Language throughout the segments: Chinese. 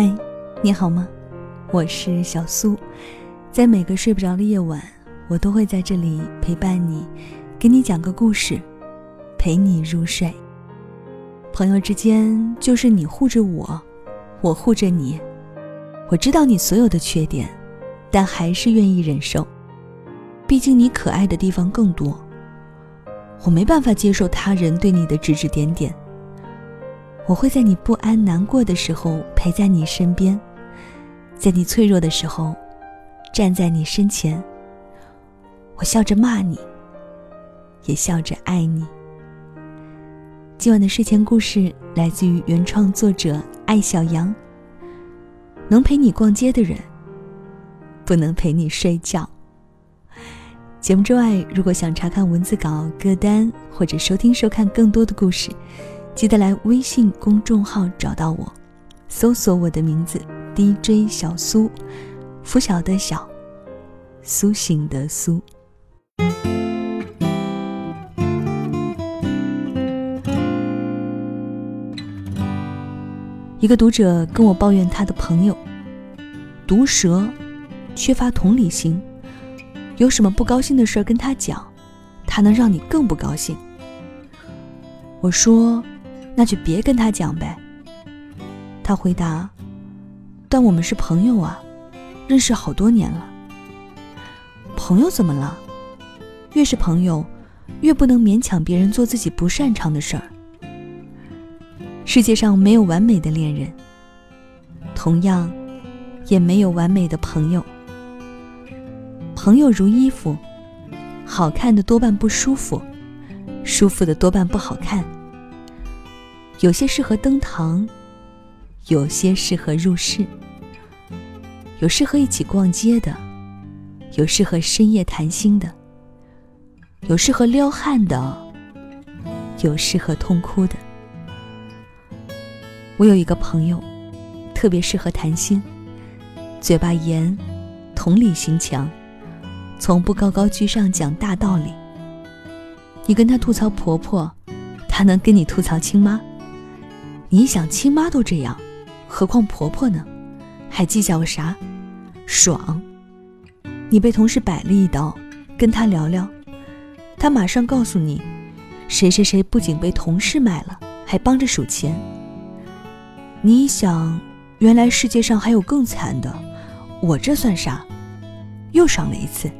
嗨，你好吗？我是小苏，在每个睡不着的夜晚，我都会在这里陪伴你，给你讲个故事，陪你入睡。朋友之间就是你护着我，我护着你。我知道你所有的缺点，但还是愿意忍受，毕竟你可爱的地方更多。我没办法接受他人对你的指指点点。我会在你不安、难过的时候陪在你身边，在你脆弱的时候，站在你身前。我笑着骂你，也笑着爱你。今晚的睡前故事来自于原创作者艾小羊。能陪你逛街的人，不能陪你睡觉。节目之外，如果想查看文字稿、歌单或者收听、收看更多的故事，记得来微信公众号找到我，搜索我的名字 DJ 小苏，拂晓的晓，苏醒的苏。一个读者跟我抱怨他的朋友毒舌，缺乏同理心。有什么不高兴的事儿跟他讲，他能让你更不高兴。我说，那就别跟他讲呗。他回答：“但我们是朋友啊，认识好多年了。朋友怎么了？越是朋友，越不能勉强别人做自己不擅长的事儿。世界上没有完美的恋人，同样，也没有完美的朋友。”朋友如衣服，好看的多半不舒服，舒服的多半不好看。有些适合登堂，有些适合入室。有适合一起逛街的，有适合深夜谈心的，有适合撩汉的，有适合痛哭的。我有一个朋友，特别适合谈心，嘴巴严，同理心强。从不高高居上讲大道理。你跟他吐槽婆婆，他能跟你吐槽亲妈。你想亲妈都这样，何况婆婆呢？还计较个啥？爽！你被同事摆了一刀，跟他聊聊，他马上告诉你，谁谁谁不仅被同事卖了，还帮着数钱。你想，原来世界上还有更惨的，我这算啥？又爽了一次。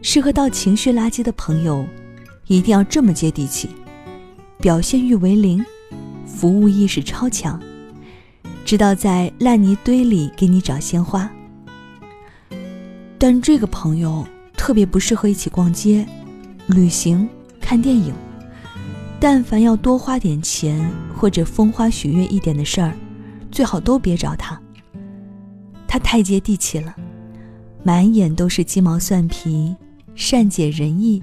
适合倒情绪垃圾的朋友，一定要这么接地气，表现欲为零，服务意识超强，知道在烂泥堆里给你找鲜花。但这个朋友特别不适合一起逛街、旅行、看电影。但凡要多花点钱或者风花雪月一点的事儿，最好都别找他。他太接地气了，满眼都是鸡毛蒜皮。善解人意，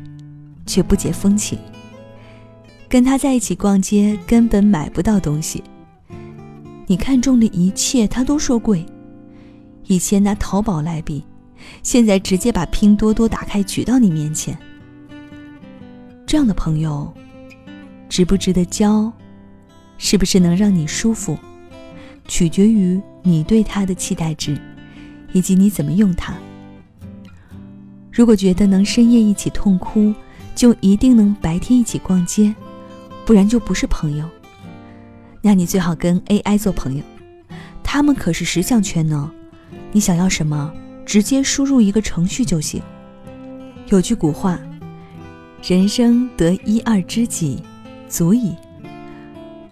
却不解风情。跟他在一起逛街，根本买不到东西。你看中的一切，他都说贵。以前拿淘宝来比，现在直接把拼多多打开举到你面前。这样的朋友，值不值得交，是不是能让你舒服，取决于你对他的期待值，以及你怎么用他。如果觉得能深夜一起痛哭，就一定能白天一起逛街，不然就不是朋友。那你最好跟 AI 做朋友，他们可是十项全能，你想要什么，直接输入一个程序就行。有句古话：“人生得一二知己，足矣。”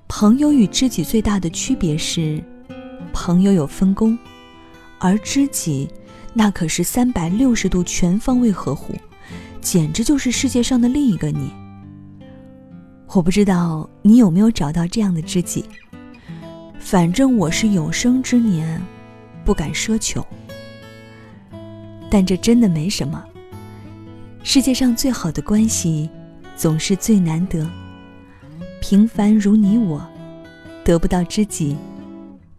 朋友与知己最大的区别是，朋友有分工，而知己。那可是三百六十度全方位呵护，简直就是世界上的另一个你。我不知道你有没有找到这样的知己，反正我是有生之年不敢奢求。但这真的没什么。世界上最好的关系，总是最难得。平凡如你我，得不到知己，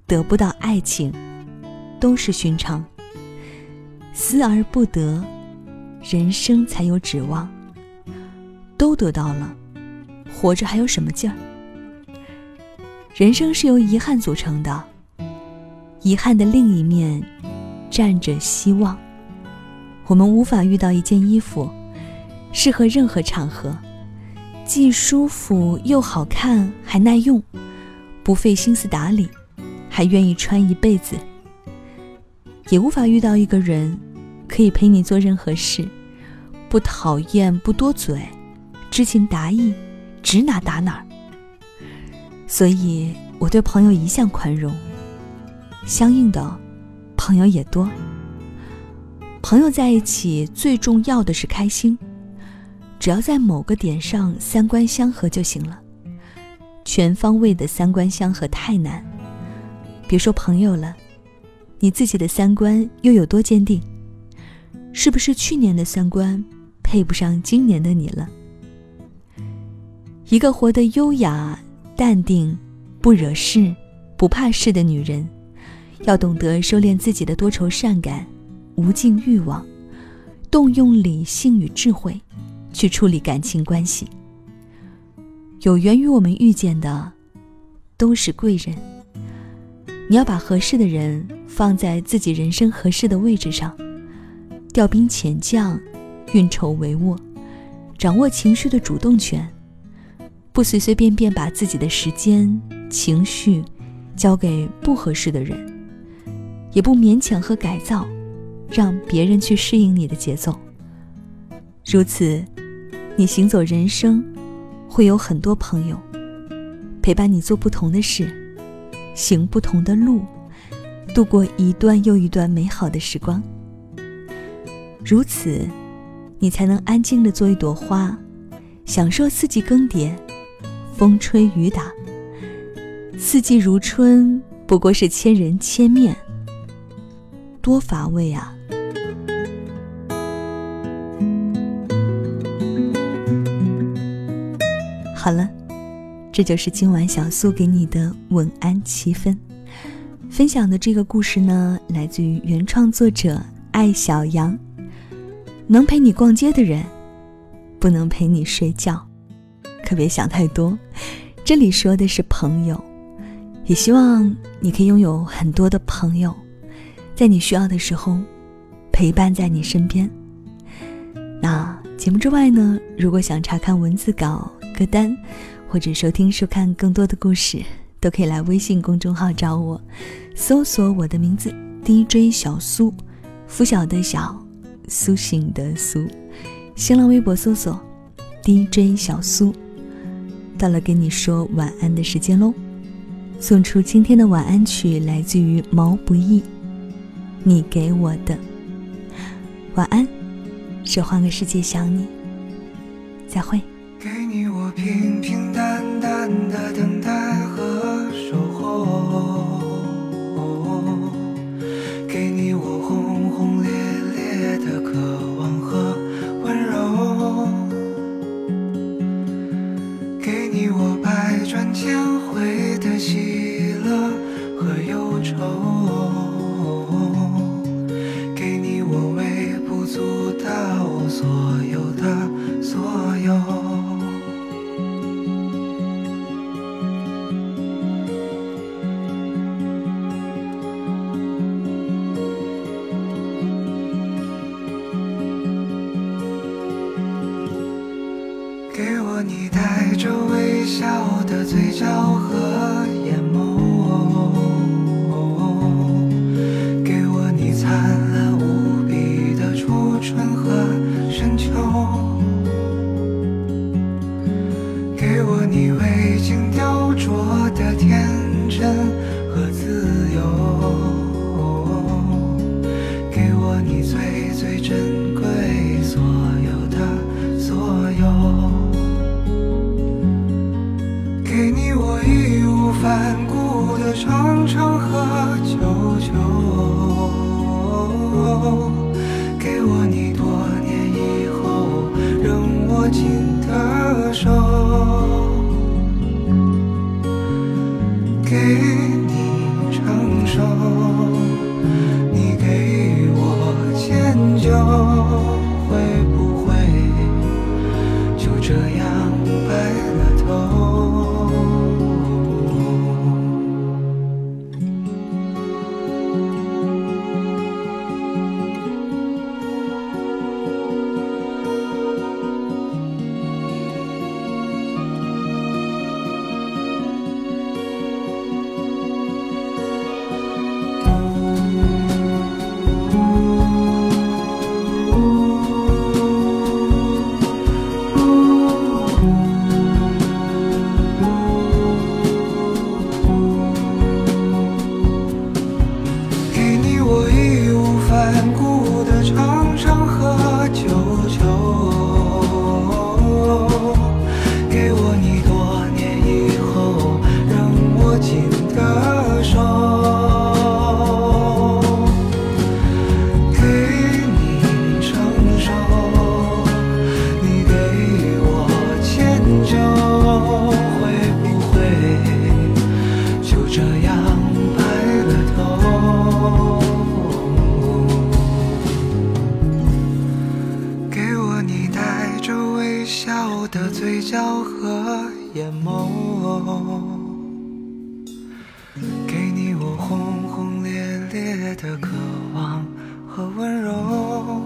得不到爱情，都是寻常。思而不得，人生才有指望。都得到了，活着还有什么劲儿？人生是由遗憾组成的，遗憾的另一面，站着希望。我们无法遇到一件衣服，适合任何场合，既舒服又好看，还耐用，不费心思打理，还愿意穿一辈子。也无法遇到一个人，可以陪你做任何事，不讨厌，不多嘴，知情达意，指哪打哪儿。所以我对朋友一向宽容，相应的，朋友也多。朋友在一起最重要的是开心，只要在某个点上三观相合就行了。全方位的三观相合太难，别说朋友了。你自己的三观又有多坚定？是不是去年的三观配不上今年的你了？一个活得优雅、淡定、不惹事、不怕事的女人，要懂得收敛自己的多愁善感、无尽欲望，动用理性与智慧去处理感情关系。有缘于我们遇见的，都是贵人。你要把合适的人。放在自己人生合适的位置上，调兵遣将，运筹帷幄，掌握情绪的主动权，不随随便便把自己的时间、情绪交给不合适的人，也不勉强和改造，让别人去适应你的节奏。如此，你行走人生，会有很多朋友陪伴你做不同的事，行不同的路。度过一段又一段美好的时光，如此，你才能安静的做一朵花，享受四季更迭，风吹雨打。四季如春，不过是千人千面，多乏味啊！好了，这就是今晚小苏给你的晚安七分。分享的这个故事呢，来自于原创作者艾小羊。能陪你逛街的人，不能陪你睡觉，可别想太多。这里说的是朋友，也希望你可以拥有很多的朋友，在你需要的时候陪伴在你身边。那节目之外呢，如果想查看文字稿、歌单，或者收听、收看更多的故事。都可以来微信公众号找我，搜索我的名字 DJ 小苏，拂晓的小，苏醒的苏。新浪微博搜索 DJ 小苏。到了跟你说晚安的时间喽，送出今天的晚安曲，来自于毛不易，你给我的。晚安，是换个世界想你，再会。给你我平平淡淡的等待。愁给你我微不足道所有的所有。给我你带着微笑的嘴角和自由给我你最最珍贵所有的所有。给你我义无反顾的长长和久久给我你多年以后仍握紧的笑的嘴角和眼眸，给你我轰轰烈烈的渴望和温柔，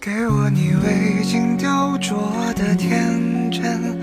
给我你未经雕琢的天真